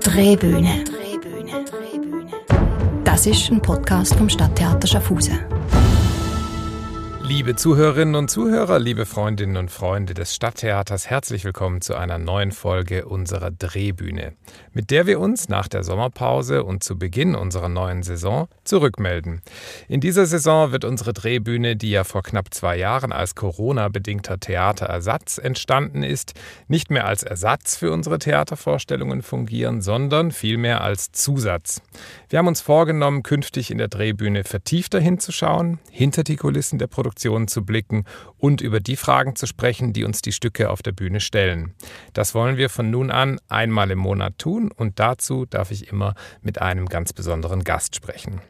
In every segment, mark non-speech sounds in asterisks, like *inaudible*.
Drehbühne. Das ist ein Podcast vom Stadttheater Schaffhausen. Liebe Zuhörerinnen und Zuhörer, liebe Freundinnen und Freunde des Stadttheaters, herzlich willkommen zu einer neuen Folge unserer Drehbühne, mit der wir uns nach der Sommerpause und zu Beginn unserer neuen Saison zurückmelden. In dieser Saison wird unsere Drehbühne, die ja vor knapp zwei Jahren als Corona-bedingter Theaterersatz entstanden ist, nicht mehr als Ersatz für unsere Theatervorstellungen fungieren, sondern vielmehr als Zusatz. Wir haben uns vorgenommen, künftig in der Drehbühne vertiefter hinzuschauen, hinter die Kulissen der Produktion Produktionen zu blicken und über die Fragen zu sprechen, die uns die Stücke auf der Bühne stellen. Das wollen wir von nun an einmal im Monat tun und dazu darf ich immer mit einem ganz besonderen Gast sprechen.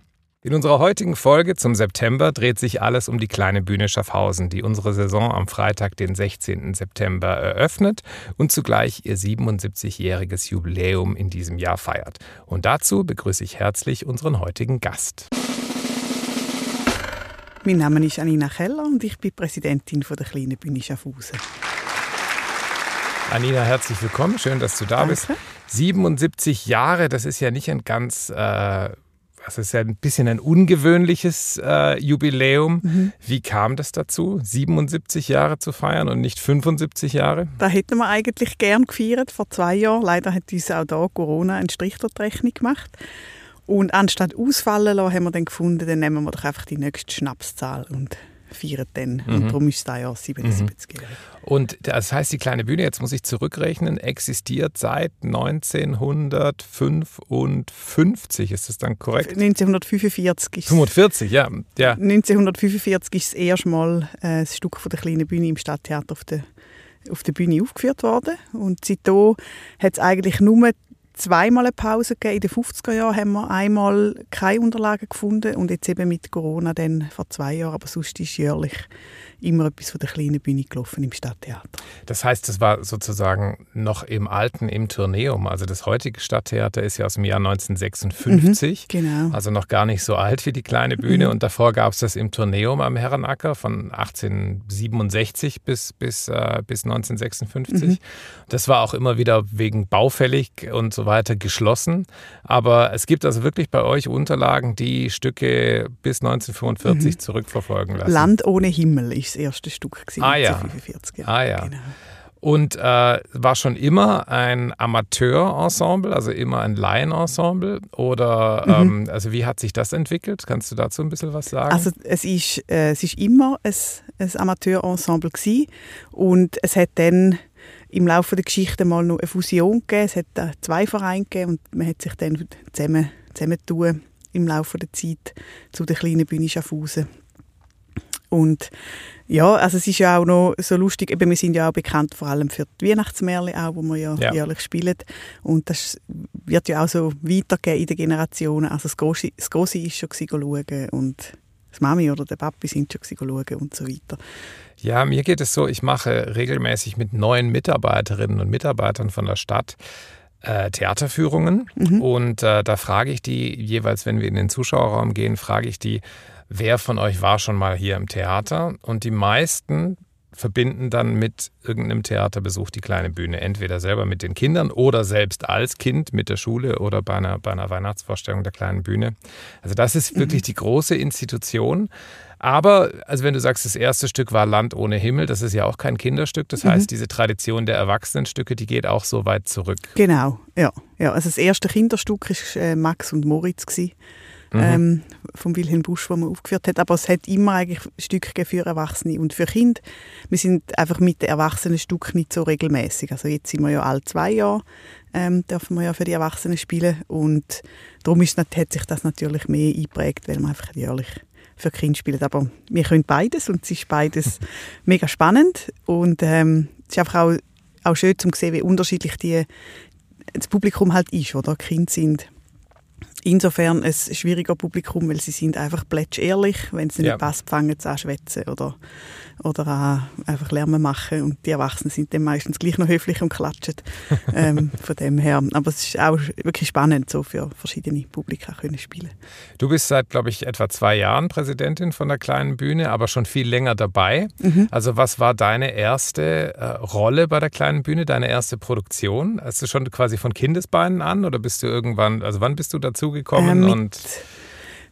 In unserer heutigen Folge zum September dreht sich alles um die kleine Bühne Schaffhausen, die unsere Saison am Freitag, den 16. September eröffnet und zugleich ihr 77-jähriges Jubiläum in diesem Jahr feiert. Und dazu begrüße ich herzlich unseren heutigen Gast. Mein Name ist Anina Keller und ich bin Präsidentin der Kleinen Bühne Schaffhausen. Anina, herzlich willkommen. Schön, dass du da Danke. bist. 77 Jahre, das ist ja nicht ein ganz, äh, das ist ja ein bisschen ein ungewöhnliches äh, Jubiläum. Mhm. Wie kam das dazu, 77 Jahre zu feiern und nicht 75 Jahre? Da hätten wir eigentlich gern gefeiert vor zwei Jahren. Leider hat uns auch da Corona einen Strich durch die Rechnung gemacht. Und anstatt ausfallen lassen, haben wir dann gefunden, dann nehmen wir doch einfach die nächste Schnapszahl und feiern dann. Mhm. Und darum ist es da ja 77 Jahre. Und das heißt, die kleine Bühne, jetzt muss ich zurückrechnen, existiert seit 1955. Ist das dann korrekt? 1945. 45, ja. ja. 1945 ist das erste Mal äh, das Stück von der kleinen Bühne im Stadttheater auf der auf der Bühne aufgeführt worden. Und seitdem hat es eigentlich nur zweimal eine Pause gegeben. In den 50er Jahren haben wir einmal keine Unterlagen gefunden und jetzt eben mit Corona dann vor zwei Jahren. Aber sonst ist jährlich immer etwas von der kleinen Bühne gelaufen im Stadttheater. Das heißt, das war sozusagen noch im alten, im Turneum. Also das heutige Stadttheater ist ja aus dem Jahr 1956. Mhm, genau. Also noch gar nicht so alt wie die kleine Bühne. Mhm. Und davor gab es das im Turneum am Herrenacker von 1867 bis, bis, äh, bis 1956. Mhm. Das war auch immer wieder wegen baufällig und so weiter geschlossen. Aber es gibt also wirklich bei euch Unterlagen, die Stücke bis 1945 mhm. zurückverfolgen lassen. Land ohne Himmel ist das erste Stück gewesen, ah, ja. 1945. Ah ja. Genau. Und äh, war schon immer ein Amateurensemble, also immer ein Laienensemble? Oder mhm. ähm, also wie hat sich das entwickelt? Kannst du dazu ein bisschen was sagen? Also es ist, äh, es ist immer ein, ein Amateurensemble gewesen und es hat dann im Laufe der Geschichte mal noch eine Fusion gegeben. Es hat zwei Vereine gegeben und man hat sich dann zusammen, zusammen im Laufe der Zeit zu der kleinen Bühne Schaffhausen. Und ja, also es ist ja auch noch so lustig, eben wir sind ja auch bekannt vor allem für die Weihnachtsmärchen auch, wo wir ja, ja. jährlich spielen und das wird ja auch so weitergehen in den Generationen. Also das Grosse, das Grosse ist schon schauen und das Mami oder der Papi sind schon schauen und so weiter. Ja, mir geht es so, ich mache regelmäßig mit neuen Mitarbeiterinnen und Mitarbeitern von der Stadt äh, Theaterführungen mhm. und äh, da frage ich die jeweils, wenn wir in den Zuschauerraum gehen, frage ich die, wer von euch war schon mal hier im Theater? Und die meisten verbinden dann mit irgendeinem Theaterbesuch die kleine Bühne. Entweder selber mit den Kindern oder selbst als Kind mit der Schule oder bei einer, bei einer Weihnachtsvorstellung der kleinen Bühne. Also das ist wirklich mhm. die große Institution. Aber, also wenn du sagst, das erste Stück war Land ohne Himmel, das ist ja auch kein Kinderstück. Das mhm. heißt, diese Tradition der Erwachsenenstücke, die geht auch so weit zurück. Genau, ja. ja also das erste Kinderstück war äh, Max und Moritz. Gewesen mhm. ähm, von Wilhelm Busch, wo man aufgeführt hat. Aber es hat immer eigentlich Stücke für Erwachsene und für Kinder. Wir sind einfach mit den Erwachsenen Stück nicht so regelmäßig. Also jetzt sind wir ja alle zwei Jahre ähm, dürfen wir ja für die Erwachsenen spielen und darum ist, hat sich das natürlich mehr eingeprägt, weil man einfach jährlich für Kinder spielt. Aber wir können beides und es ist beides *laughs* mega spannend und ähm, es ist einfach auch, auch schön zu sehen, wie unterschiedlich die, das Publikum halt ist. Oder? Kinder sind insofern ein schwieriger Publikum, weil sie sind einfach ehrlich. Wenn nicht ja. passt, fangen sie an schwätzen oder, oder an einfach Lärm machen. Und die Erwachsenen sind dann meistens gleich noch höflich und klatschen. *laughs* ähm, von dem her. Aber es ist auch wirklich spannend, so für verschiedene Publika können spielen. Du bist seit, glaube ich, etwa zwei Jahren Präsidentin von der kleinen Bühne, aber schon viel länger dabei. Mhm. Also was war deine erste äh, Rolle bei der kleinen Bühne, deine erste Produktion? Hast du schon quasi von Kindesbeinen an oder bist du irgendwann, also wann bist du dazugekommen? Äh, mit,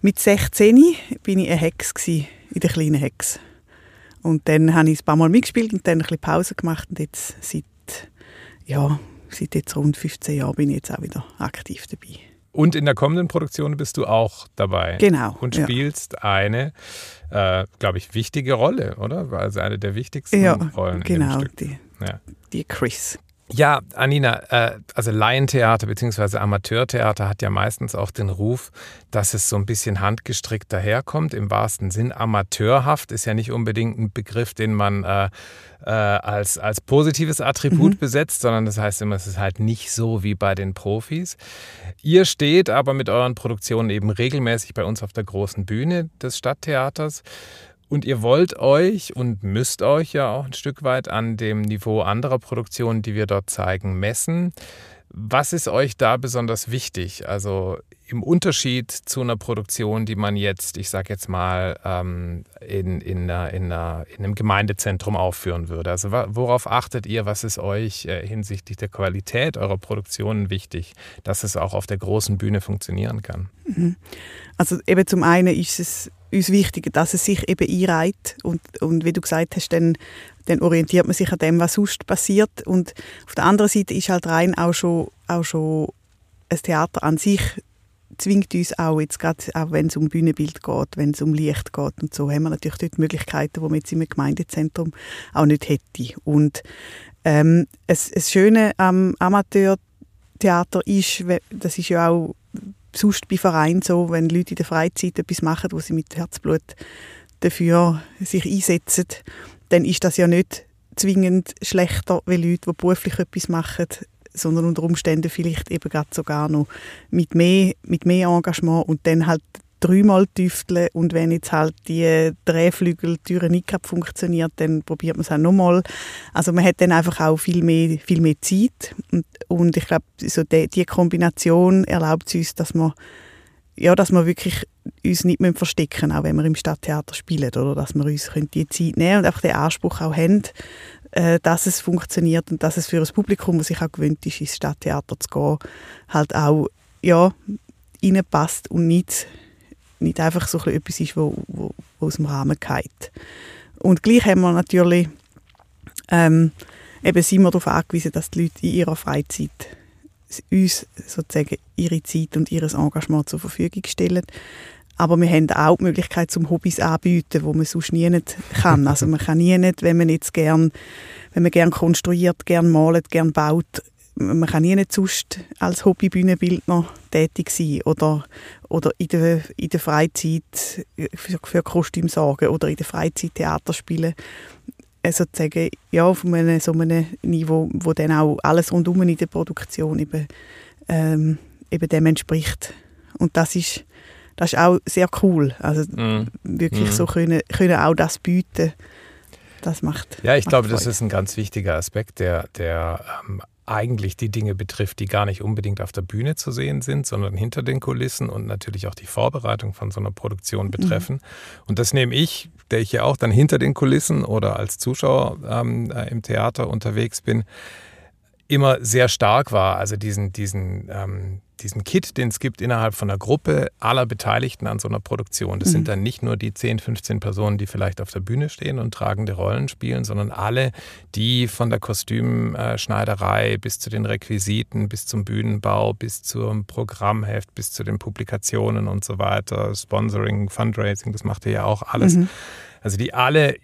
mit 16 bin ich eine Hex in der kleinen Hex. Und dann habe ich ein paar Mal mitgespielt und dann ein bisschen Pause gemacht und jetzt seit, ja, seit jetzt rund 15 Jahren bin ich jetzt auch wieder aktiv dabei. Und in der kommenden Produktion bist du auch dabei. Genau. Und spielst ja. eine, äh, glaube ich, wichtige Rolle, oder? Also eine der wichtigsten ja, Rollen. Genau, die, ja. die Chris. Ja, Anina, äh, also Laientheater bzw. Amateurtheater hat ja meistens auch den Ruf, dass es so ein bisschen handgestrickt daherkommt, im wahrsten Sinn. Amateurhaft ist ja nicht unbedingt ein Begriff, den man äh, äh, als, als positives Attribut mhm. besetzt, sondern das heißt immer, es ist halt nicht so wie bei den Profis. Ihr steht aber mit euren Produktionen eben regelmäßig bei uns auf der großen Bühne des Stadttheaters. Und ihr wollt euch und müsst euch ja auch ein Stück weit an dem Niveau anderer Produktionen, die wir dort zeigen, messen. Was ist euch da besonders wichtig? Also im Unterschied zu einer Produktion, die man jetzt, ich sage jetzt mal, ähm, in, in, in, einer, in, einem Gemeindezentrum aufführen würde. Also worauf achtet ihr? Was ist euch äh, hinsichtlich der Qualität eurer Produktionen wichtig, dass es auch auf der großen Bühne funktionieren kann? Mhm. Also eben zum einen ist es uns wichtig, dass es sich eben einreiht und, und wie du gesagt hast, dann, dann orientiert man sich an dem, was sonst passiert und auf der anderen Seite ist halt rein auch schon, auch schon ein Theater an sich zwingt uns auch, jetzt gerade auch wenn es um Bühnenbild geht, wenn es um Licht geht und so, haben wir natürlich dort Möglichkeiten, die man jetzt im Gemeindezentrum auch nicht hätte. Und ähm, es, das Schöne am Amateurtheater ist, das ist ja auch sonst bei Vereinen so, wenn Leute in der Freizeit etwas machen, wo sie mit Herzblut dafür sich einsetzen, dann ist das ja nicht zwingend schlechter, wie Leute, die beruflich etwas machen, sondern unter Umständen vielleicht eben gerade sogar noch mit mehr, mit mehr Engagement und dann halt dreimal tüfteln und wenn jetzt halt die Drehflügeltüre nicht funktioniert, dann probiert man es auch nochmal. Also man hat dann einfach auch viel mehr, viel mehr Zeit und, und ich glaube, so die, die Kombination erlaubt es uns, dass wir ja, dass wir wirklich uns nicht mehr verstecken auch wenn wir im Stadttheater spielen, oder dass wir uns die Zeit nehmen und einfach den Anspruch auch haben, äh, dass es funktioniert und dass es für das Publikum, das sich auch gewöhnt ist, ins Stadttheater zu gehen, halt auch ja, reinpasst und nicht nicht einfach so etwas ist, wo, wo, wo aus dem Rahmen geht. Und gleich haben wir natürlich ähm, eben sind wir darauf angewiesen, dass die Leute in ihrer Freizeit uns sozusagen ihre Zeit und ihr Engagement zur Verfügung stellen. Aber wir haben auch die Möglichkeit, zum Hobbys anzubieten, wo man sonst nie nicht kann. *laughs* Also man kann nie nicht, wenn man jetzt gern, wenn man gern konstruiert, gern malt, gern baut, man kann nie nicht sonst als Hobbybühnenbildner tätig sein oder, oder in, der, in der Freizeit für, für Kostüm sorgen oder in der Freizeit Theater spielen. Äh, sozusagen ja, auf einem, so einem Niveau, wo dann auch alles rundum in der Produktion eben, ähm, eben dem entspricht. Und das ist, das ist auch sehr cool. Also mm. wirklich mm. so können, können auch das bieten. Das macht. Ja, ich macht glaube, Freude. das ist ein ganz wichtiger Aspekt, der, der ähm, eigentlich die Dinge betrifft, die gar nicht unbedingt auf der Bühne zu sehen sind, sondern hinter den Kulissen und natürlich auch die Vorbereitung von so einer Produktion betreffen. Mhm. Und das nehme ich, der ich ja auch dann hinter den Kulissen oder als Zuschauer ähm, äh, im Theater unterwegs bin, immer sehr stark war. Also diesen, diesen, ähm, diesen Kit, den es gibt innerhalb von einer Gruppe aller Beteiligten an so einer Produktion. Das mhm. sind dann nicht nur die 10, 15 Personen, die vielleicht auf der Bühne stehen und tragende Rollen spielen, sondern alle, die von der Kostümschneiderei bis zu den Requisiten, bis zum Bühnenbau, bis zum Programmheft, bis zu den Publikationen und so weiter, Sponsoring, Fundraising, das macht ihr ja auch alles. Mhm. Also die alle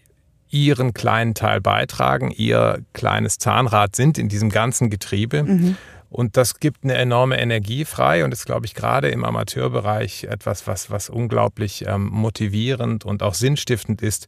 ihren kleinen Teil beitragen, ihr kleines Zahnrad sind in diesem ganzen Getriebe. Mhm. Und das gibt eine enorme Energie frei und ist, glaube ich, gerade im Amateurbereich etwas, was, was unglaublich ähm, motivierend und auch sinnstiftend ist,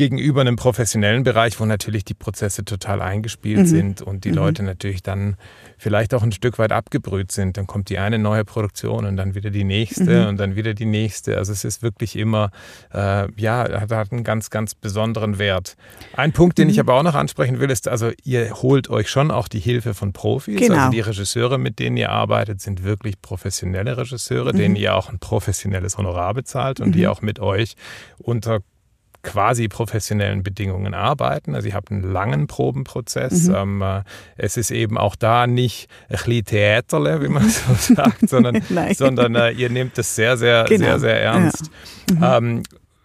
gegenüber einem professionellen Bereich, wo natürlich die Prozesse total eingespielt mhm. sind und die mhm. Leute natürlich dann vielleicht auch ein Stück weit abgebrüht sind. Dann kommt die eine neue Produktion und dann wieder die nächste mhm. und dann wieder die nächste. Also es ist wirklich immer, äh, ja, hat, hat einen ganz, ganz besonderen Wert. Ein Punkt, den ich mhm. aber auch noch ansprechen will, ist, also ihr holt euch schon auch die Hilfe von Profis. Genau. Also die Regisseure, mit denen ihr arbeitet, sind wirklich professionelle Regisseure, denen mhm. ihr auch ein professionelles Honorar bezahlt und die mhm. auch mit euch unter quasi professionellen Bedingungen arbeiten. Also ihr habt einen langen Probenprozess. Mhm. Ähm, äh, es ist eben auch da nicht ein bisschen Theaterle, wie man *laughs* so sagt, sondern, *laughs* sondern äh, ihr nehmt es sehr, sehr, genau. sehr, sehr ernst. Ja. Mhm. Ähm,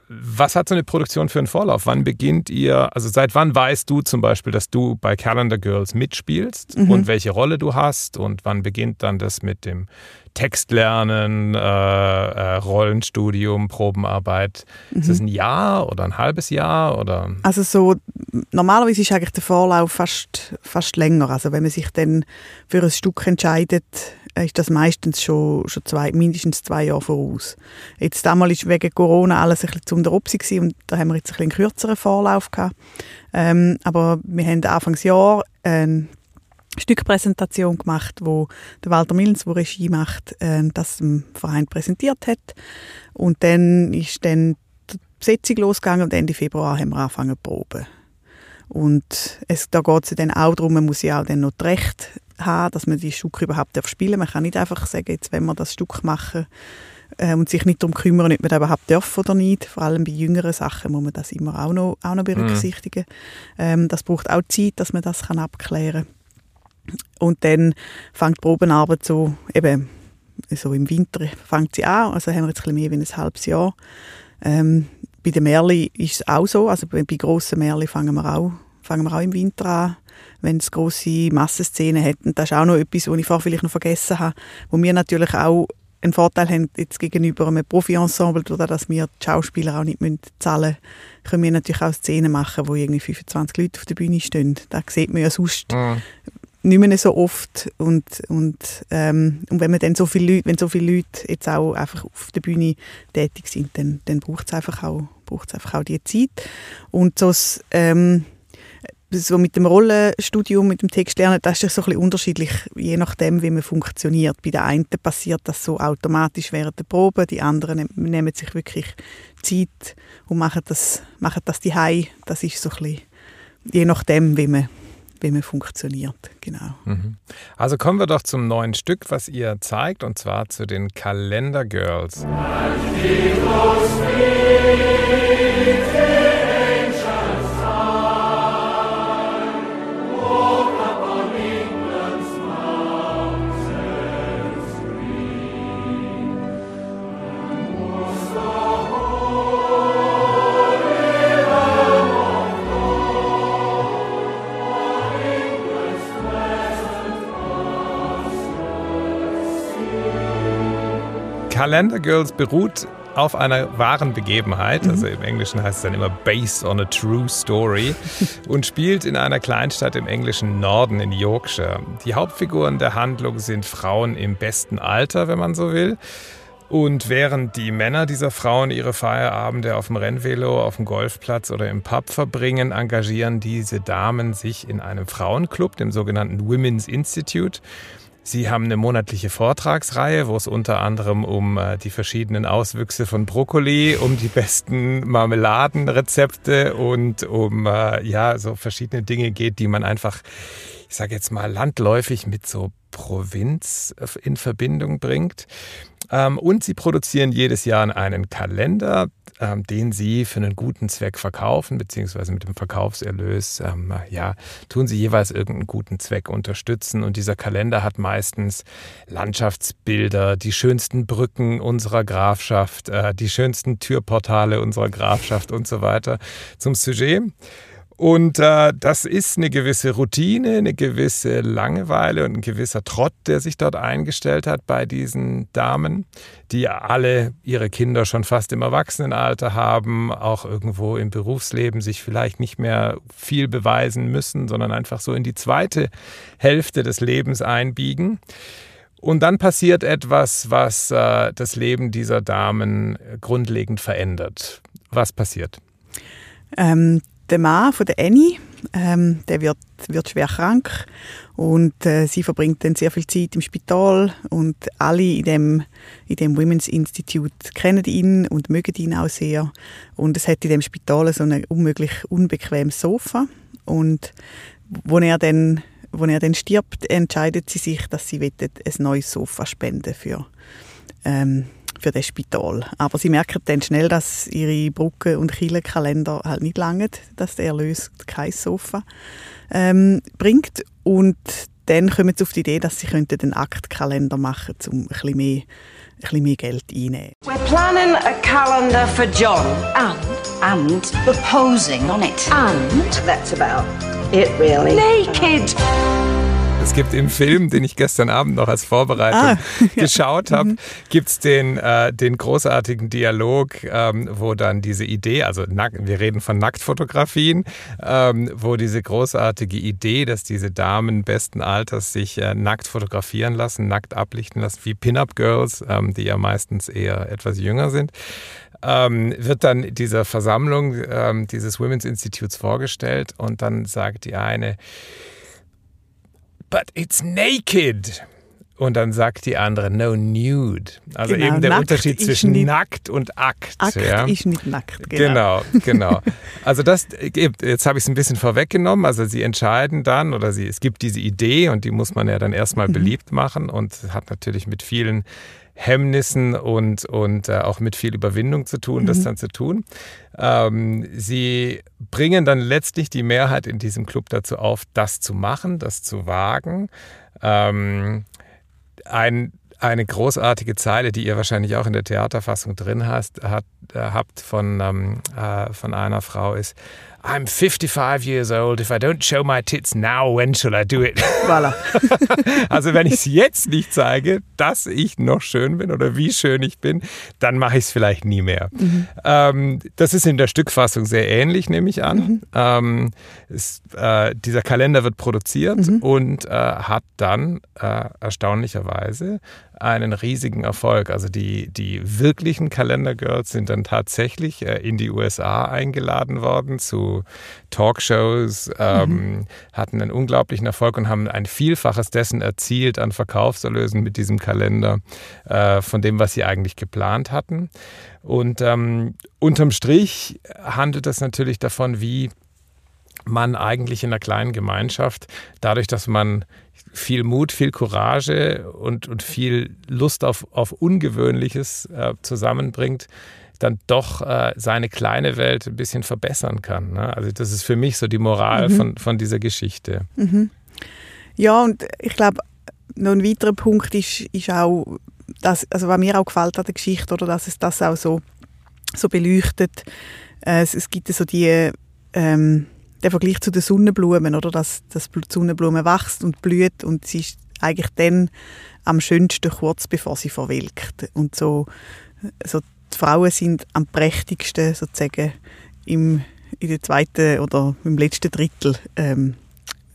was hat so eine Produktion für einen Vorlauf? Wann beginnt ihr, also seit wann weißt du zum Beispiel, dass du bei Calendar Girls mitspielst mhm. und welche Rolle du hast und wann beginnt dann das mit dem Textlernen, äh, äh, Rollenstudium, Probenarbeit? Mhm. Ist es ein Jahr oder ein halbes Jahr? Oder? Also so, normalerweise ist eigentlich der Vorlauf fast, fast länger. Also wenn man sich dann für ein Stück entscheidet, ist das meistens schon, schon zwei, mindestens zwei Jahre voraus. Jetzt damals war wegen Corona alles ein bisschen zu der Opsi und da haben wir jetzt ein bisschen einen kürzeren Vorlauf gehabt. Ähm, aber wir haben Anfangsjahr eine Stückpräsentation gemacht, wo der Walter Millens, der Regie macht, äh, das dem Verein präsentiert hat. Und dann ist dann die Besetzung losgegangen und Ende Februar haben wir angefangen zu proben. Und es, da geht es dann auch darum, man muss ja auch dann noch die Rechte haben, dass man die Stücke überhaupt spielen darf. Man kann nicht einfach sagen, jetzt wenn wir das Stück machen äh, und sich nicht darum kümmern, ob man das überhaupt darf oder nicht. Vor allem bei jüngeren Sachen muss man das immer auch noch, auch noch berücksichtigen. Mhm. Ähm, das braucht auch Zeit, dass man das kann abklären kann. Und dann fängt die Probenarbeit so, eben, so im Winter fängt sie an, also haben wir jetzt ein mehr wie ein halbes Jahr. Ähm, bei den Märli ist es auch so, also bei, bei grossen Märli fangen wir auch, fangen wir auch im Winter an wenn es große Massenszenen hätten. Das ist auch noch etwas, was ich vorher vielleicht noch vergessen habe, wo wir natürlich auch einen Vorteil haben jetzt gegenüber einem Profi-Ensemble, dadurch, dass wir die Schauspieler auch nicht zahlen müssen, können wir natürlich auch Szenen machen, wo irgendwie 25 Leute auf der Bühne stehen. Das sieht man ja sonst mhm. Nicht mehr so oft. Und, und, ähm, und wenn, man dann so viele Leute, wenn so viele Leute jetzt auch einfach auf der Bühne tätig sind, dann, dann braucht es einfach, auch, einfach auch die Zeit. Und so ähm, so mit dem Rollenstudium, mit dem Textlernen, das ist so ein bisschen unterschiedlich, je nachdem, wie man funktioniert. Bei den einen passiert das so automatisch während der Probe, die anderen nehmen sich wirklich Zeit und machen das, machen das die Das ist so ein bisschen, je nachdem, wie man, wie man funktioniert. Genau. Mhm. Also kommen wir doch zum neuen Stück, was ihr zeigt, und zwar zu den Kalender Girls. Calendar Girls beruht auf einer wahren Begebenheit, mhm. also im Englischen heißt es dann immer based on a true story *laughs* und spielt in einer Kleinstadt im englischen Norden in Yorkshire. Die Hauptfiguren der Handlung sind Frauen im besten Alter, wenn man so will. Und während die Männer dieser Frauen ihre Feierabende auf dem Rennvelo, auf dem Golfplatz oder im Pub verbringen, engagieren diese Damen sich in einem Frauenclub, dem sogenannten Women's Institute. Sie haben eine monatliche Vortragsreihe, wo es unter anderem um äh, die verschiedenen Auswüchse von Brokkoli, um die besten Marmeladenrezepte und um äh, ja so verschiedene Dinge geht, die man einfach, ich sage jetzt mal landläufig mit so Provinz in Verbindung bringt. Ähm, und sie produzieren jedes Jahr einen Kalender, ähm, den sie für einen guten Zweck verkaufen, beziehungsweise mit dem Verkaufserlös, ähm, ja, tun sie jeweils irgendeinen guten Zweck unterstützen. Und dieser Kalender hat meistens Landschaftsbilder, die schönsten Brücken unserer Grafschaft, äh, die schönsten Türportale unserer Grafschaft und so weiter zum Sujet. Und äh, das ist eine gewisse Routine, eine gewisse Langeweile und ein gewisser Trott, der sich dort eingestellt hat bei diesen Damen, die alle ihre Kinder schon fast im Erwachsenenalter haben, auch irgendwo im Berufsleben sich vielleicht nicht mehr viel beweisen müssen, sondern einfach so in die zweite Hälfte des Lebens einbiegen. Und dann passiert etwas, was äh, das Leben dieser Damen grundlegend verändert. Was passiert? Ähm, der Mann von der Annie, ähm, der wird, wird schwer krank und äh, sie verbringt dann sehr viel Zeit im Spital und alle in dem, in dem Women's Institute kennen ihn und mögen ihn auch sehr. Und es hat in dem Spital so ein unmöglich unbequemes Sofa und wo er dann wo er dann stirbt, entscheidet sie sich, dass sie ein neues Sofa spenden für ähm, für das Spital. Aber sie merken dann schnell, dass ihre Brücke- und Kirchenkalender halt nicht langen, dass der Erlös kein Sofa ähm, bringt. Und dann kommen sie auf die Idee, dass sie den Aktkalender machen könnten, um ein bisschen mehr ein bisschen mehr Geld einnehmen. We're planning a calendar for John. And, and proposing on it. And that's about it, really. Naked. Es gibt im Film, den ich gestern Abend noch als Vorbereitung ah, *laughs* geschaut habe, mhm. gibt es den, äh, den großartigen Dialog, ähm, wo dann diese Idee, also wir reden von Nacktfotografien, ähm, wo diese großartige Idee, dass diese Damen besten Alters sich äh, nackt fotografieren lassen, nackt ablichten lassen, wie Pin-Up-Girls, ähm, die ja meistens eher etwas jünger sind, ähm, wird dann dieser Versammlung ähm, dieses Women's Institutes vorgestellt und dann sagt die eine, but it's naked. Und dann sagt die andere, no nude. Also genau, eben der Unterschied zwischen nackt und Akt. Akt ja. ist nicht nackt, genau. Genau, genau. Also das, jetzt habe ich es ein bisschen vorweggenommen. Also sie entscheiden dann oder sie, es gibt diese Idee und die muss man ja dann erstmal mhm. beliebt machen und hat natürlich mit vielen Hemmnissen und, und äh, auch mit viel Überwindung zu tun, mhm. das dann zu tun. Ähm, sie bringen dann letztlich die Mehrheit in diesem Club dazu auf, das zu machen, das zu wagen. Ähm, ein, eine großartige Zeile, die ihr wahrscheinlich auch in der Theaterfassung drin hast, hat, äh, habt von, ähm, äh, von einer Frau ist, I'm 55 years old. If I don't show my tits now, when shall I do it? *laughs* Voilà. also wenn ich es jetzt nicht zeige, dass ich noch schön bin oder wie schön ich bin, dann mache ich es vielleicht nie mehr. Mhm. Ähm, das ist in der Stückfassung sehr ähnlich, nehme ich an. Mhm. Ähm, es, äh, dieser Kalender wird produziert mhm. und äh, hat dann äh, erstaunlicherweise einen riesigen Erfolg. Also die, die wirklichen Kalendergirls sind dann tatsächlich äh, in die USA eingeladen worden zu Talkshows, ähm, mhm. hatten einen unglaublichen Erfolg und haben ein Vielfaches dessen erzielt an Verkaufserlösen mit diesem Kalender äh, von dem, was sie eigentlich geplant hatten. Und ähm, unterm Strich handelt es natürlich davon, wie man eigentlich in einer kleinen Gemeinschaft, dadurch, dass man viel Mut, viel Courage und, und viel Lust auf, auf Ungewöhnliches äh, zusammenbringt, dann doch äh, seine kleine Welt ein bisschen verbessern kann. Ne? Also das ist für mich so die Moral mhm. von, von dieser Geschichte. Mhm. Ja, und ich glaube, noch ein weiterer Punkt ist, ist auch, dass, also was mir auch gefällt an der Geschichte, oder dass es das auch so, so beleuchtet. Äh, es, es gibt so die ähm, der Vergleich zu den Sonnenblumen, oder dass, dass die Sonnenblume wächst und blüht und sie ist eigentlich dann am schönsten kurz bevor sie verwelkt. Und so, so die Frauen sind am prächtigsten sozusagen im, in der zweiten oder im letzten Drittel ähm,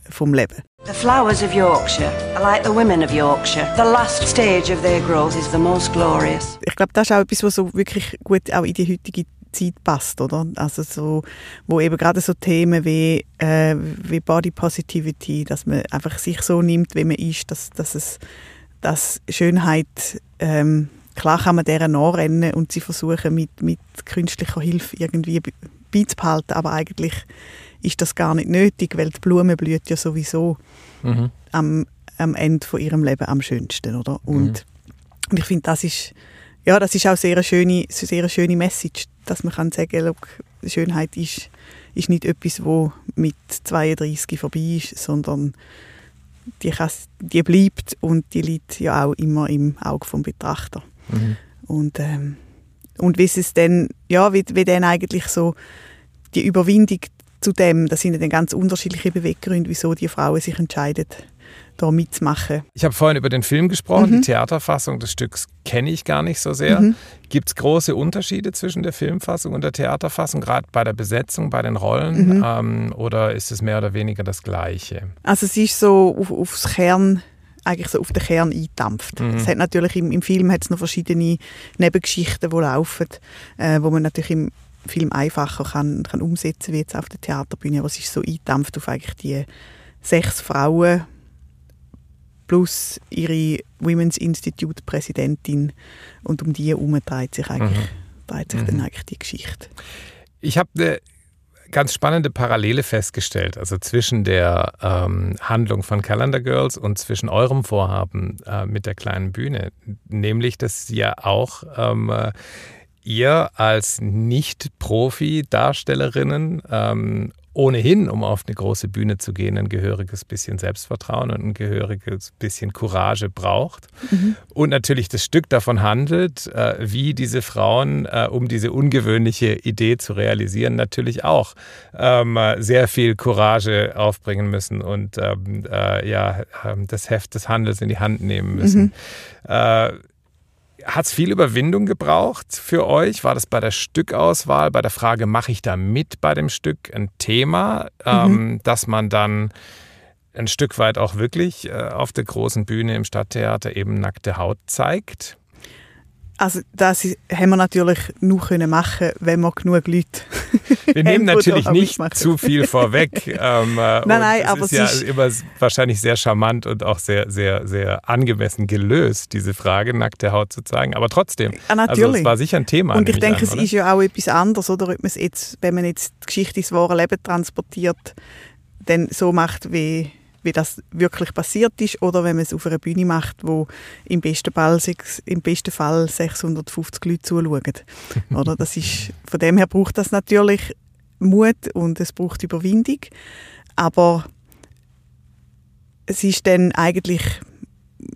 vom Leben. The flowers of Yorkshire are like the women of Yorkshire. The last stage of their growth is the most glorious. Ich glaube, das ist auch etwas, was so wirklich gut auch in die heutige Zeit passt, oder? Also so, wo eben gerade so Themen wie, äh, wie Body Positivity, dass man einfach sich so nimmt, wie man ist, dass, dass es, dass Schönheit, ähm, klar kann man deren nachrennen und sie versuchen mit, mit künstlicher Hilfe irgendwie beizubehalten, aber eigentlich ist das gar nicht nötig, weil die Blume blüht ja sowieso mhm. am, am Ende von ihrem Leben am schönsten, oder? Und, mhm. und ich finde, das ist ja, das ist auch sehr eine schöne, sehr eine schöne Message, dass man kann sagen, look, Schönheit ist, ist nicht etwas, wo mit 32 vorbei ist, sondern die, kann, die bleibt und die liegt ja auch immer im Auge vom Betrachter. Mhm. Und, ähm, und wie es dann, ja, wie, wie dann eigentlich so die Überwindung zu dem, das sind dann ganz unterschiedliche Beweggründe, wieso die Frauen sich entscheiden, da mitzumachen. Ich habe vorhin über den Film gesprochen, mhm. die Theaterfassung des Stücks kenne ich gar nicht so sehr. Mhm. Gibt es große Unterschiede zwischen der Filmfassung und der Theaterfassung, gerade bei der Besetzung, bei den Rollen? Mhm. Ähm, oder ist es mehr oder weniger das Gleiche? Also es ist so auf, aufs Kern eigentlich so auf den Kern eindampft. Mhm. Es hat natürlich im, im Film hat es noch verschiedene Nebengeschichten, die laufen, äh, wo man natürlich im, viel einfacher kann, kann umsetzen wie jetzt auf der Theaterbühne. Aber es ist so eingedampft auf eigentlich die sechs Frauen plus ihre Women's Institute Präsidentin und um die herum dreht sich eigentlich, mhm. dreht sich mhm. dann eigentlich die Geschichte. Ich habe eine ganz spannende Parallele festgestellt, also zwischen der ähm, Handlung von Calendar Girls und zwischen eurem Vorhaben äh, mit der kleinen Bühne, nämlich dass ja auch ähm, äh, ihr als Nicht-Profi-Darstellerinnen ähm, ohnehin, um auf eine große Bühne zu gehen, ein gehöriges bisschen Selbstvertrauen und ein gehöriges bisschen Courage braucht. Mhm. Und natürlich das Stück davon handelt, äh, wie diese Frauen, äh, um diese ungewöhnliche Idee zu realisieren, natürlich auch ähm, sehr viel Courage aufbringen müssen und ähm, äh, ja, ähm, das Heft des Handels in die Hand nehmen müssen. Mhm. Hat es viel Überwindung gebraucht für euch? War das bei der Stückauswahl, bei der Frage, mache ich da mit bei dem Stück ein Thema, ähm, mhm. ähm, dass man dann ein Stück weit auch wirklich äh, auf der großen Bühne im Stadttheater eben nackte Haut zeigt? Also das haben wir natürlich nur können machen, wenn wir genug Leute Wir *laughs* nehmen natürlich nicht zu viel vorweg. *laughs* Ähm, äh, nein, nein, aber es ist ja immer wahrscheinlich sehr charmant und auch sehr, sehr, sehr angemessen gelöst, diese Frage, nackte Haut zu zeigen. Aber trotzdem, ja, natürlich. Also es war sicher ein Thema. Und ich denke, an, es ist ja auch etwas anderes, oder? Ob man es jetzt, wenn man jetzt die Geschichte ins wahre Leben transportiert, dann so macht wie wie das wirklich passiert ist, oder wenn man es auf einer Bühne macht, wo im besten Fall, im besten Fall 650 Leute zuschauen. *laughs* oder das ist, von dem her braucht das natürlich Mut und es braucht Überwindung, aber es ist dann eigentlich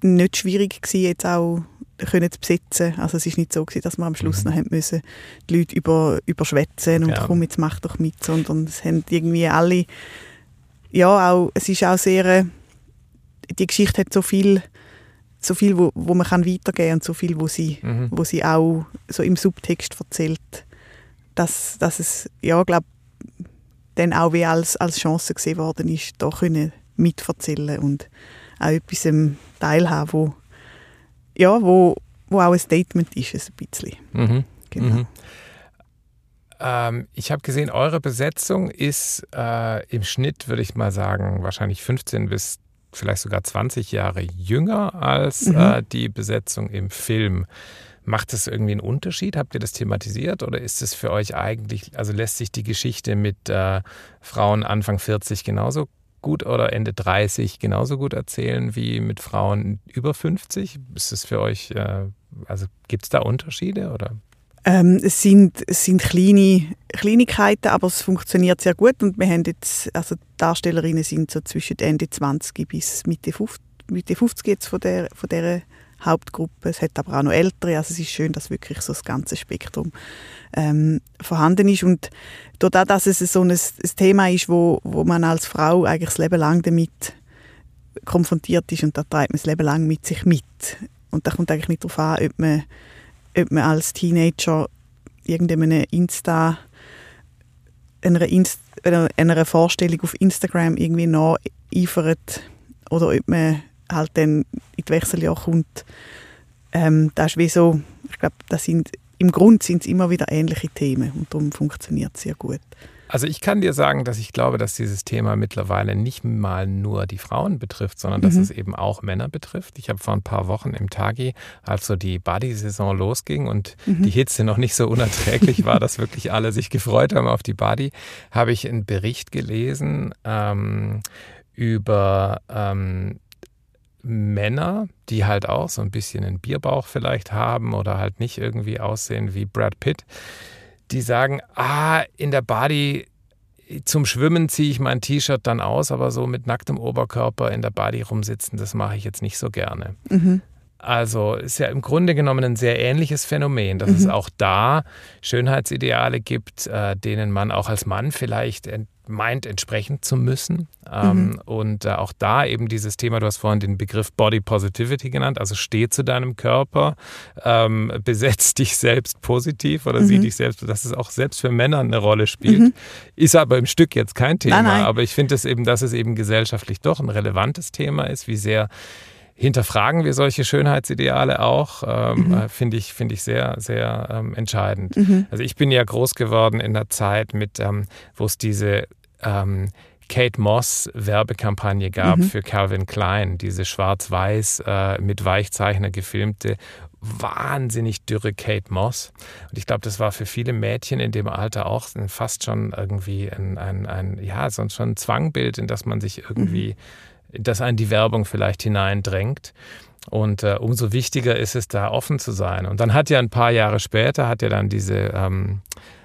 nicht schwierig gewesen, jetzt auch können zu besetzen. Also es ist nicht so gewesen, dass wir am Schluss mhm. noch haben müssen, die Leute über, überschwätzen und ja. komm, jetzt mach doch mit, sondern es haben irgendwie alle ja, auch, es ist auch sehr, äh, die Geschichte hat so viel, so viel wo, wo man kann weitergeben und so viel, wo sie, mhm. wo sie auch so im Subtext erzählt, dass, dass es, ja, glaube dann auch wie als, als Chance gesehen worden ist, da können mitverzählen und auch etwas teilhaben, wo, ja, wo, wo auch ein Statement ist, ein bisschen. Mhm. Genau. Mhm. Ähm, ich habe gesehen, eure Besetzung ist äh, im Schnitt, würde ich mal sagen, wahrscheinlich 15 bis vielleicht sogar 20 Jahre jünger als mhm. äh, die Besetzung im Film. Macht das irgendwie einen Unterschied? Habt ihr das thematisiert oder ist es für euch eigentlich, also lässt sich die Geschichte mit äh, Frauen Anfang 40 genauso gut oder Ende 30 genauso gut erzählen wie mit Frauen über 50? Ist es für euch, äh, also gibt es da Unterschiede oder? Ähm, es sind, es sind kleine Kleinigkeiten, aber es funktioniert sehr gut und wir haben jetzt, also die Darstellerinnen sind so zwischen Ende 20 bis Mitte 50, Mitte 50 jetzt von der, von der Hauptgruppe. Es hat aber auch noch ältere, also es ist schön, dass wirklich so das ganze Spektrum ähm, vorhanden ist. Und dadurch, dass es so ein, ein, Thema ist, wo, wo man als Frau eigentlich das Leben lang damit konfrontiert ist und da treibt man das Leben lang mit sich mit. Und da kommt eigentlich nicht darauf an, ob man ob man als Teenager irgendeinem Insta einer, Inst einer Vorstellung auf Instagram irgendwie nacheifert oder ob man halt dann in die Wechseljahre kommt. Ähm, das ist wie so, ich glaube, das sind, im Grund sind es immer wieder ähnliche Themen und darum funktioniert es sehr gut. Also ich kann dir sagen, dass ich glaube, dass dieses Thema mittlerweile nicht mal nur die Frauen betrifft, sondern dass mhm. es eben auch Männer betrifft. Ich habe vor ein paar Wochen im Tagi, als so die Body-Saison losging und mhm. die Hitze noch nicht so unerträglich war, dass wirklich alle sich gefreut haben auf die Body, habe ich einen Bericht gelesen ähm, über ähm, Männer, die halt auch so ein bisschen einen Bierbauch vielleicht haben oder halt nicht irgendwie aussehen wie Brad Pitt die sagen, ah, in der Body zum Schwimmen ziehe ich mein T-Shirt dann aus, aber so mit nacktem Oberkörper in der Body rumsitzen, das mache ich jetzt nicht so gerne. Mhm. Also ist ja im Grunde genommen ein sehr ähnliches Phänomen, dass mhm. es auch da Schönheitsideale gibt, äh, denen man auch als Mann vielleicht meint, entsprechen zu müssen. Ähm, mhm. Und äh, auch da eben dieses Thema, du hast vorhin den Begriff Body Positivity genannt, also steh zu deinem Körper, ähm, besetz dich selbst positiv oder mhm. sieh dich selbst, dass es auch selbst für Männer eine Rolle spielt. Mhm. Ist aber im Stück jetzt kein Thema, nein, nein. aber ich finde es eben, dass es eben gesellschaftlich doch ein relevantes Thema ist, wie sehr hinterfragen wir solche Schönheitsideale auch, ähm, Mhm. äh, finde ich, finde ich sehr, sehr ähm, entscheidend. Mhm. Also ich bin ja groß geworden in der Zeit, mit, ähm, wo es diese ähm, Kate Moss Werbekampagne gab Mhm. für Calvin Klein, diese schwarz-weiß äh, mit Weichzeichner gefilmte, wahnsinnig dürre Kate Moss. Und ich glaube, das war für viele Mädchen in dem Alter auch fast schon irgendwie ein, ein, ein ja, sonst schon ein Zwangbild, in das man sich irgendwie, in das einen die Werbung vielleicht hineindrängt. Und äh, umso wichtiger ist es, da offen zu sein. Und dann hat ja ein paar Jahre später, hat ja dann diese, ähm,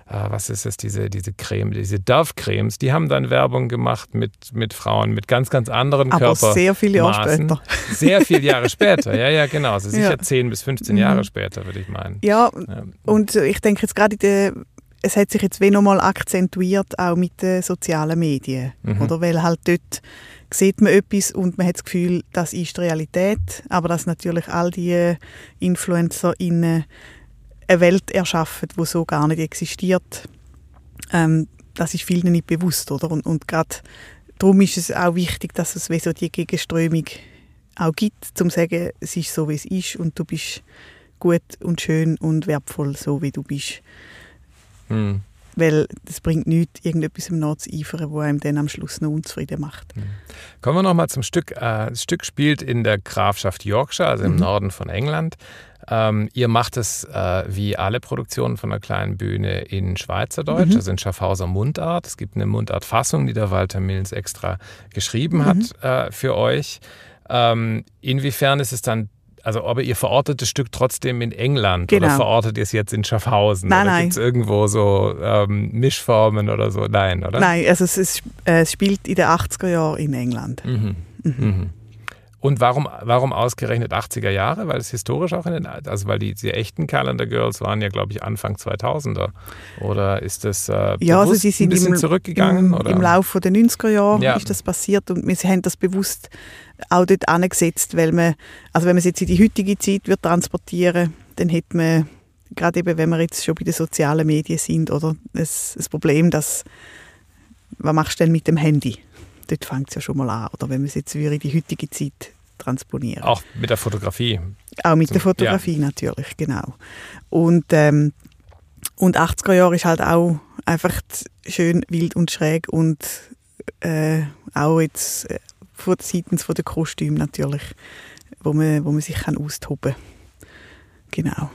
äh, was ist es, diese, diese Creme, diese Dove-Cremes, die haben dann Werbung gemacht mit, mit Frauen mit ganz, ganz anderen Aber Körper. sehr viele Jahre später. Sehr viele Jahre später, ja, ja, genau. Also *laughs* sicher Ja. 10 bis 15 Mhm. Jahre später, würde ich meinen. Ja, Ja. und ich denke jetzt gerade in der es hat sich jetzt wie nochmal akzentuiert, auch mit den sozialen Medien. Mhm. Oder? Weil halt dort sieht man etwas und man hat das Gefühl, das ist die Realität. Aber dass natürlich all die InfluencerInnen eine Welt erschaffen, die so gar nicht existiert, ähm, das ist vielen nicht bewusst. Oder? Und, und gerade darum ist es auch wichtig, dass es wie so die Gegenströmung auch gibt, um zu sagen, es ist so, wie es ist und du bist gut und schön und wertvoll, so wie du bist. Hm. Weil es bringt nichts, irgendetwas nachzueifern, wo einem dann am Schluss noch unzufrieden macht. Kommen wir nochmal zum Stück. Äh, das Stück spielt in der Grafschaft Yorkshire, also im Mhm. Norden von England. Ähm, ihr macht es äh, wie alle Produktionen von der kleinen Bühne in Schweizerdeutsch, Mhm. also in Schaffhauser Mundart. Es gibt eine Mundartfassung, die der Walter Mills extra geschrieben hat Mhm. äh, für euch. Ähm, inwiefern ist es dann, also aber ihr verortet das Stück trotzdem in England oder Genau. verortet ihr es jetzt in Schaffhausen? Nein, oder nein. Gibt es irgendwo so ähm, Mischformen oder so? Nein, oder? Nein, also es, es, äh, es spielt in den 80er Jahren in England. Mhm. Mhm. Und warum, warum ausgerechnet 80er Jahre? Weil es historisch auch in den, also weil die, die echten Calendar Girls waren ja, glaube ich, Anfang 2000er. Oder ist das äh, Ja, also sie sind ein bisschen im, zurückgegangen? im, oder? im Laufe der 90er Jahre Ja. ist das passiert und wir haben das bewusst auch dort angesetzt, weil man, also wenn man es jetzt in die heutige Zeit wird transportieren, dann hätte man, gerade eben, wenn wir jetzt schon bei den sozialen Medien sind, oder das, das Problem, dass, was machst du denn mit dem Handy? Dort fängt es ja schon mal an. Oder wenn man es jetzt wieder in die heutige Zeit transponieren. auch mit der Fotografie. Auch mit der Fotografie natürlich, genau. Und, ähm, und 80er Jahre ist halt auch einfach schön wild und schräg und äh, auch jetzt äh, von seitens von der Kostüme natürlich, wo man, wo man sich kann austoben kann. Genau.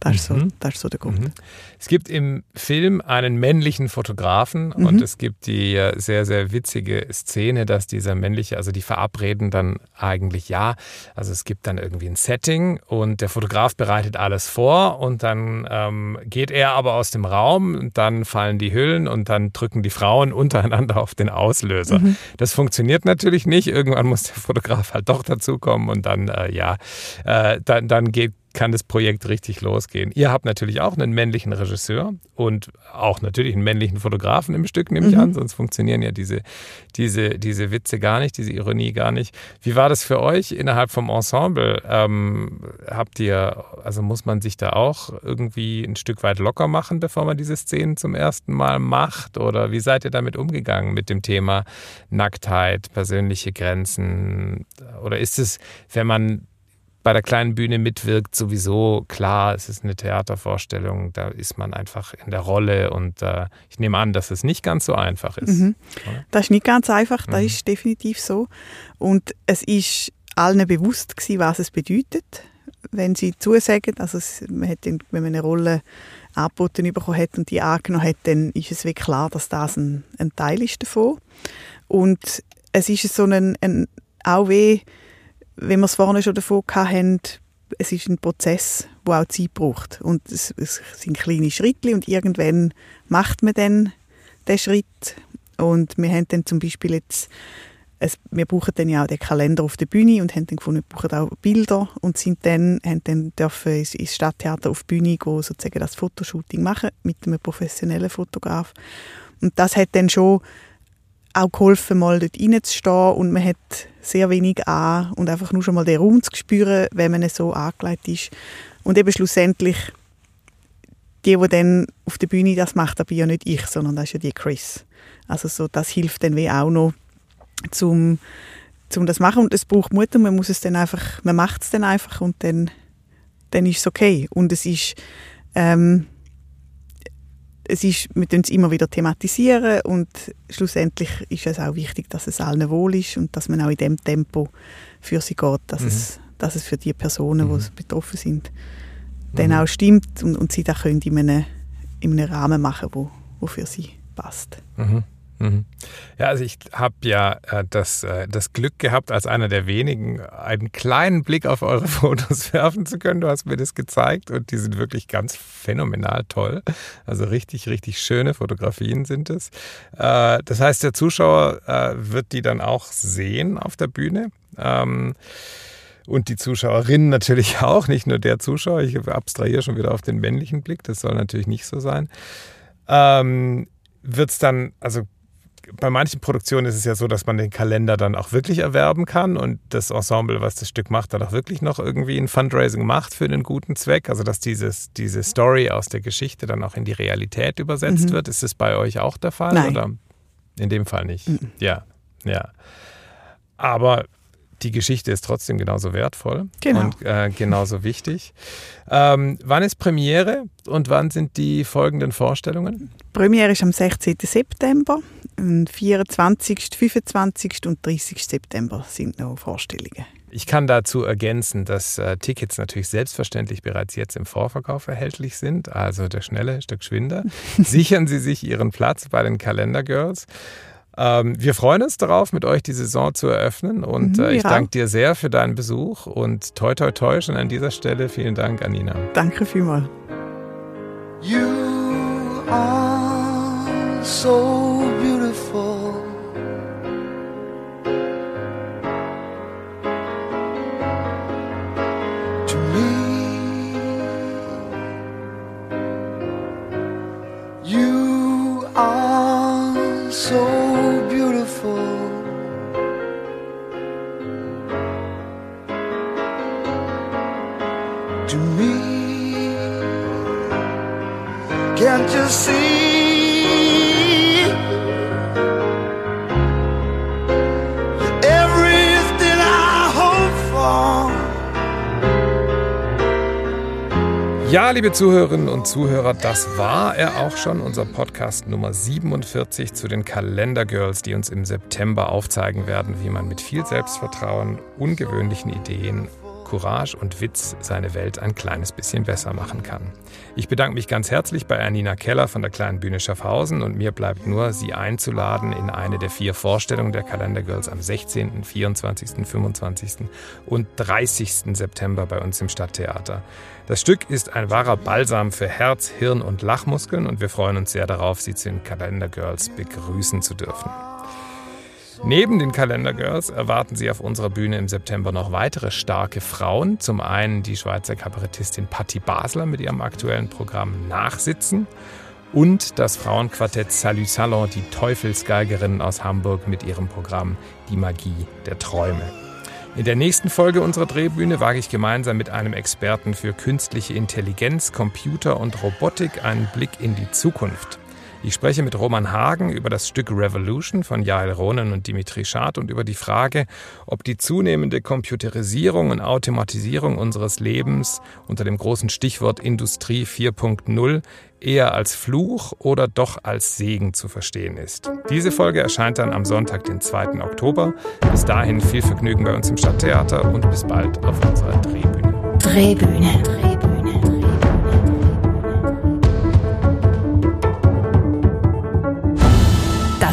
Das ist, so, Mhm. das ist so der Grund. Mhm. Es gibt im Film einen männlichen Fotografen Mhm. und es gibt die äh, sehr, sehr witzige Szene, dass dieser männliche, also die verabreden dann eigentlich ja, also es gibt dann irgendwie ein Setting und der Fotograf bereitet alles vor und dann ähm, geht er aber aus dem Raum und dann fallen die Hüllen und dann drücken die Frauen *laughs* untereinander auf den Auslöser. Mhm. Das funktioniert natürlich nicht. Irgendwann muss der Fotograf halt doch dazukommen und dann, äh, ja, äh, dann, dann geht kann das Projekt richtig losgehen. Ihr habt natürlich auch einen männlichen Regisseur und auch natürlich einen männlichen Fotografen im Stück, nehme ich Mhm. an, sonst funktionieren ja diese, diese, diese Witze gar nicht, diese Ironie gar nicht. Wie war das für euch innerhalb vom Ensemble? Ähm, habt ihr, also muss man sich da auch irgendwie ein Stück weit locker machen, bevor man diese Szenen zum ersten Mal macht? Oder wie seid ihr damit umgegangen mit dem Thema Nacktheit, persönliche Grenzen? Oder ist es, wenn man bei der kleinen Bühne mitwirkt, sowieso klar, es ist eine Theatervorstellung, da ist man einfach in der Rolle und äh, ich nehme an, dass es nicht ganz so einfach ist. Mhm. Das ist nicht ganz einfach, das Mhm. ist definitiv so. Und es ist allen bewusst gewesen, was es bedeutet, wenn sie zusagen. Also es, man hat, wenn man eine Rolle angeboten bekommen hat und die angenommen hat, dann ist es wirklich klar, dass das ein, ein Teil ist davon. Und es ist so ein, ein auch wie, wenn wir es vorhin schon davon hatten, es ist ein Prozess, der auch Zeit braucht. Und es, es sind kleine Schritte und irgendwann macht man dann den Schritt. Und wir haben dann zum Beispiel jetzt, es, wir brauchen dann ja auch den Kalender auf der Bühne und haben dann gefunden, wir brauchen auch Bilder und sind dann, haben dann dürfen ins, ins Stadttheater auf die Bühne gehen, sozusagen das Fotoshooting machen mit einem professionellen Fotograf. Und das hat dann schon auch geholfen, mal dort reinzustehen und man hat sehr wenig an und einfach nur schon mal den Raum zu spüren, wenn man so angelegt ist. Und eben schlussendlich, die, die dann auf der Bühne das macht, aber ja nicht ich, sondern das ist ja die Chris. Also so, das hilft dann wie auch noch, zum um das machen. Und es braucht Mut und man muss es dann einfach, man macht es dann einfach und dann, dann ist es okay. Und es ist, ähm, es ist, wir es immer wieder thematisieren und schlussendlich ist es auch wichtig, dass es allen wohl ist und dass man auch in dem Tempo für sie geht, dass, mhm. es, dass es für die Personen, mhm. die betroffen sind, mhm. dann auch stimmt und, und sie das können in einem, in einem Rahmen machen, wo, wo für sie passt. Mhm. Mhm. Ja, also ich habe ja äh, das, äh, das Glück gehabt, als einer der wenigen einen kleinen Blick auf eure *laughs* Fotos werfen zu können. Du hast mir das gezeigt und die sind wirklich ganz phänomenal toll. Also richtig, richtig schöne Fotografien sind es. Äh, das heißt, der Zuschauer wird die dann auch sehen auf der Bühne. Ähm, und die Zuschauerinnen *laughs* natürlich auch, nicht nur der Zuschauer. Ich abstrahiere schon wieder auf den männlichen Blick, das soll natürlich nicht so sein. Ähm, wird es dann, also bei manchen Produktionen ist es ja so, dass man den Kalender dann auch wirklich erwerben kann und das Ensemble, was das Stück macht, dann auch wirklich noch irgendwie ein Fundraising macht für einen guten Zweck. Also dass dieses, diese Story aus der Geschichte dann auch in die Realität übersetzt mhm. wird. Ist das bei euch auch der Fall? Nein. Oder in dem Fall nicht? Mhm. Ja, ja. Aber die Geschichte ist trotzdem genauso wertvoll genau. und äh, genauso wichtig. Ähm, wann ist Premiere und wann sind die folgenden Vorstellungen? Premiere ist am 16. September, am 24., 25. und 30. September sind noch Vorstellungen. Ich kann dazu ergänzen, dass äh, Tickets natürlich selbstverständlich bereits jetzt im Vorverkauf erhältlich sind. Also der schnelle Stück Schwinder. *laughs* Sichern Sie sich Ihren Platz bei den Calendar Girls. Ähm, wir freuen uns darauf, mit euch die Saison zu eröffnen und Mhm, äh, ich ja. danke dir sehr für deinen Besuch und toi toi toi schon an dieser Stelle. Vielen Dank, Anina. Danke vielmals. You are so beautiful. To me, you are so Ja, liebe Zuhörerinnen und Zuhörer, das war er auch schon, unser Podcast Nummer 47 zu den Kalender Girls, die uns im September aufzeigen werden, wie man mit viel Selbstvertrauen, ungewöhnlichen Ideen, Courage und Witz seine Welt ein kleines bisschen besser machen kann. Ich bedanke mich ganz herzlich bei Anina Keller von der Kleinen Bühne Schaffhausen und mir bleibt nur, Sie einzuladen in eine der vier Vorstellungen der Kalender Girls am 16., 24., 25. und 30. September bei uns im Stadttheater. Das Stück ist ein wahrer Balsam für Herz, Hirn und Lachmuskeln und wir freuen uns sehr darauf, Sie zu den Kalender Girls begrüßen zu dürfen. Neben den Kalender Girls erwarten Sie auf unserer Bühne im September noch weitere starke Frauen. Zum einen die Schweizer Kabarettistin Patti Basler mit ihrem aktuellen Programm Nachsitzen und das Frauenquartett Salut Salon, die Teufelsgeigerinnen aus Hamburg mit ihrem Programm Die Magie der Träume. In der nächsten Folge unserer Drehbühne wage ich gemeinsam mit einem Experten für künstliche Intelligenz, Computer und Robotik einen Blick in die Zukunft. Ich spreche mit Roman Hagen über das Stück Revolution von Jael Ronen und Dimitri Schad und über die Frage, ob die zunehmende Computerisierung und Automatisierung unseres Lebens unter dem großen Stichwort Industrie 4.0 eher als Fluch oder doch als Segen zu verstehen ist. Diese Folge erscheint dann am Sonntag, den 2. Oktober. Bis dahin viel Vergnügen bei uns im Stadttheater und bis bald auf unserer Drehbühne. Drehbühne. Drehbühne.